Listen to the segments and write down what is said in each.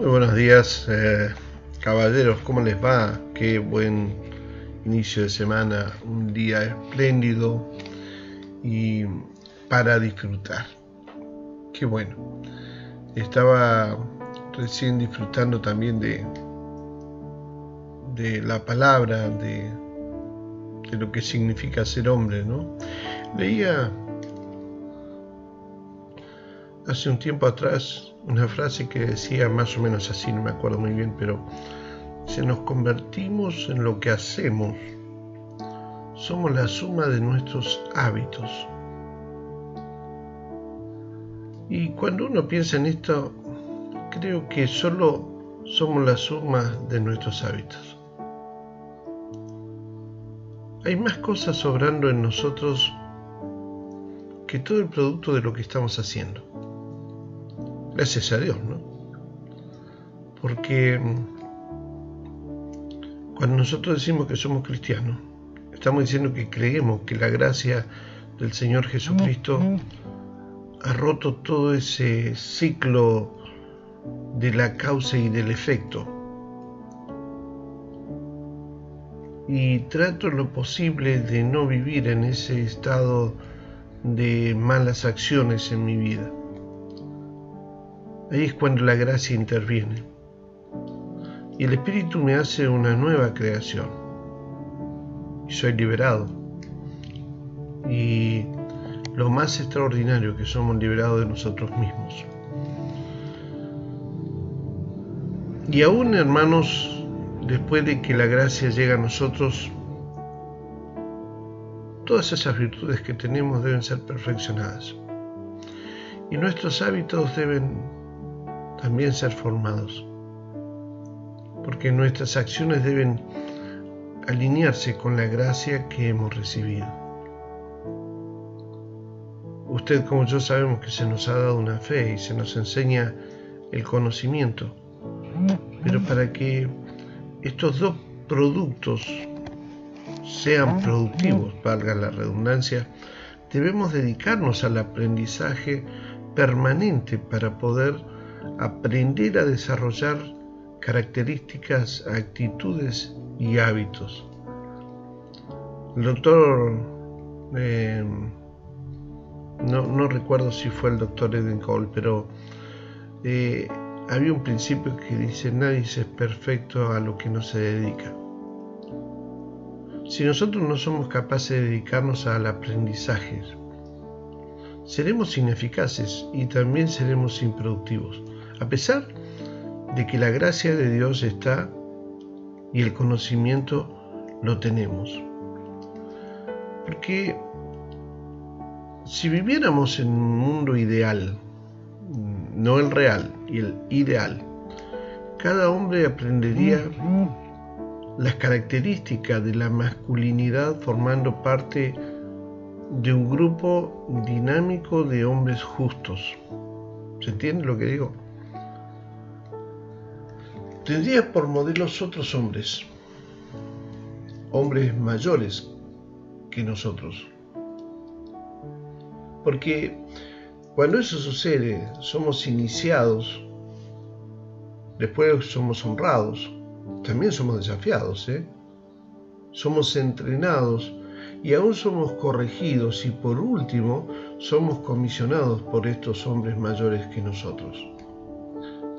Muy buenos días, eh, caballeros, ¿cómo les va? Qué buen inicio de semana, un día espléndido y para disfrutar. Qué bueno. Estaba recién disfrutando también de, de la palabra, de, de lo que significa ser hombre, ¿no? Leía hace un tiempo atrás una frase que decía más o menos así, no me acuerdo muy bien, pero si nos convertimos en lo que hacemos, somos la suma de nuestros hábitos. Y cuando uno piensa en esto, creo que solo somos la suma de nuestros hábitos. Hay más cosas sobrando en nosotros que todo el producto de lo que estamos haciendo. Gracias a Dios, ¿no? Porque cuando nosotros decimos que somos cristianos, estamos diciendo que creemos que la gracia del Señor Jesucristo ha roto todo ese ciclo de la causa y del efecto. Y trato lo posible de no vivir en ese estado de malas acciones en mi vida. Ahí es cuando la gracia interviene. Y el Espíritu me hace una nueva creación. Y soy liberado. Y lo más extraordinario que somos liberados de nosotros mismos. Y aún, hermanos, después de que la gracia llega a nosotros, todas esas virtudes que tenemos deben ser perfeccionadas. Y nuestros hábitos deben también ser formados. Porque nuestras acciones deben alinearse con la gracia que hemos recibido. Usted como yo sabemos que se nos ha dado una fe y se nos enseña el conocimiento. Pero para que estos dos productos sean productivos, valga la redundancia, debemos dedicarnos al aprendizaje permanente para poder aprender a desarrollar características, actitudes y hábitos. El doctor, eh, no, recuerdo si fue el doctor Eden Cole, pero eh, había un principio que dice, nadie es perfecto a lo que no se dedica. Si nosotros no somos capaces de dedicarnos al aprendizaje, seremos ineficaces y también seremos improductivos, a pesar de que la gracia de Dios está y el conocimiento lo tenemos. Porque si viviéramos en un mundo ideal, no el real, y el ideal, cada hombre aprendería las características de la masculinidad formando parte de un grupo dinámico de hombres justos. ¿Se entiende lo que digo? Tendría por modelos otros hombres, hombres mayores que nosotros. Porque cuando eso sucede, somos iniciados, después somos honrados, también somos desafiados, ¿eh? somos entrenados y aún somos corregidos y por último somos comisionados por estos hombres mayores que nosotros.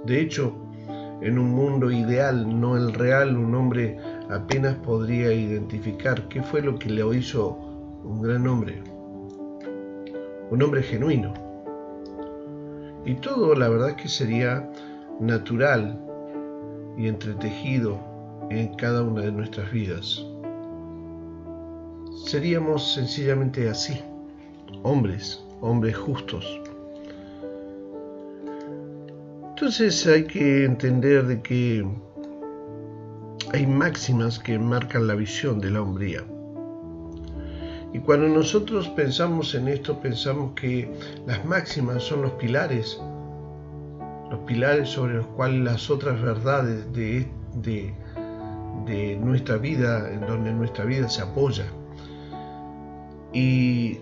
De hecho, en un mundo ideal, no el real, un hombre apenas podría identificar qué fue lo que le hizo un gran hombre, un hombre genuino. Y todo la verdad que sería natural y entretejido en cada una de nuestras vidas seríamos sencillamente así, hombres, hombres justos. Entonces hay que entender de que hay máximas que marcan la visión de la hombría. Y cuando nosotros pensamos en esto, pensamos que las máximas son los pilares, los pilares sobre los cuales las otras verdades de, de, de nuestra vida, en donde nuestra vida se apoya. Y,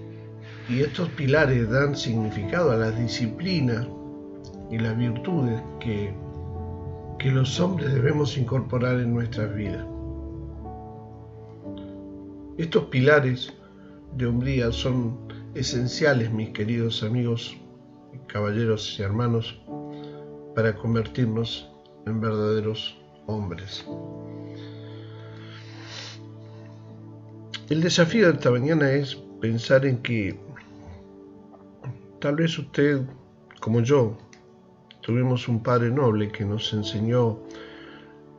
estos pilares dan significado a las disciplinas y las virtudes que que los hombres debemos incorporar en nuestras vidas. Estos pilares de hombría son esenciales, mis queridos amigos, caballeros y hermanos, para convertirnos en verdaderos hombres. El desafío de esta mañana es pensar en que tal vez usted, como yo, tuvimos un padre noble que nos enseñó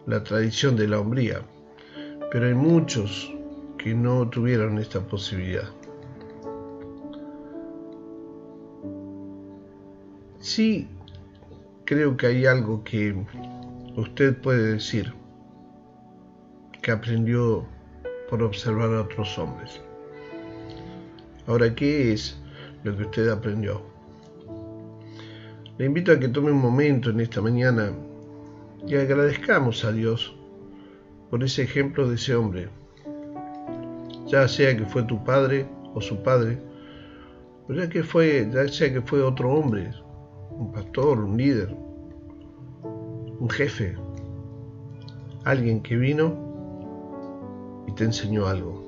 la tradición de la hombría, pero hay muchos que no tuvieron esta posibilidad. Sí, creo que hay algo que usted puede decir que aprendió por observar a otros hombres. Ahora, ¿qué es lo que usted aprendió? Le invito a que tome un momento en esta mañana y agradezcamos a Dios por ese ejemplo de ese hombre, ya sea que fue tu padre o su padre, o ya, que fue, ya sea que fue otro hombre, un pastor, un líder, un jefe, alguien que vino y te enseñó algo.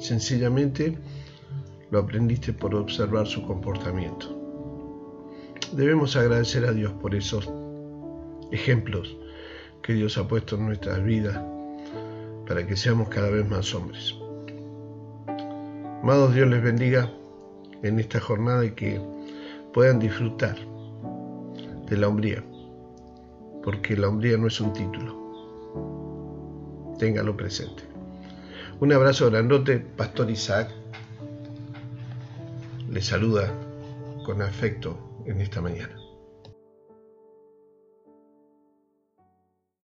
Sencillamente lo aprendiste por observar su comportamiento. Debemos agradecer a Dios por esos ejemplos que Dios ha puesto en nuestras vidas para que seamos cada vez más hombres. Amados, Dios les bendiga en esta jornada y que puedan disfrutar de la hombría, porque la hombría no es un título, téngalo presente. Un abrazo grandote, Pastor Isaac. Le saluda con afecto en esta mañana.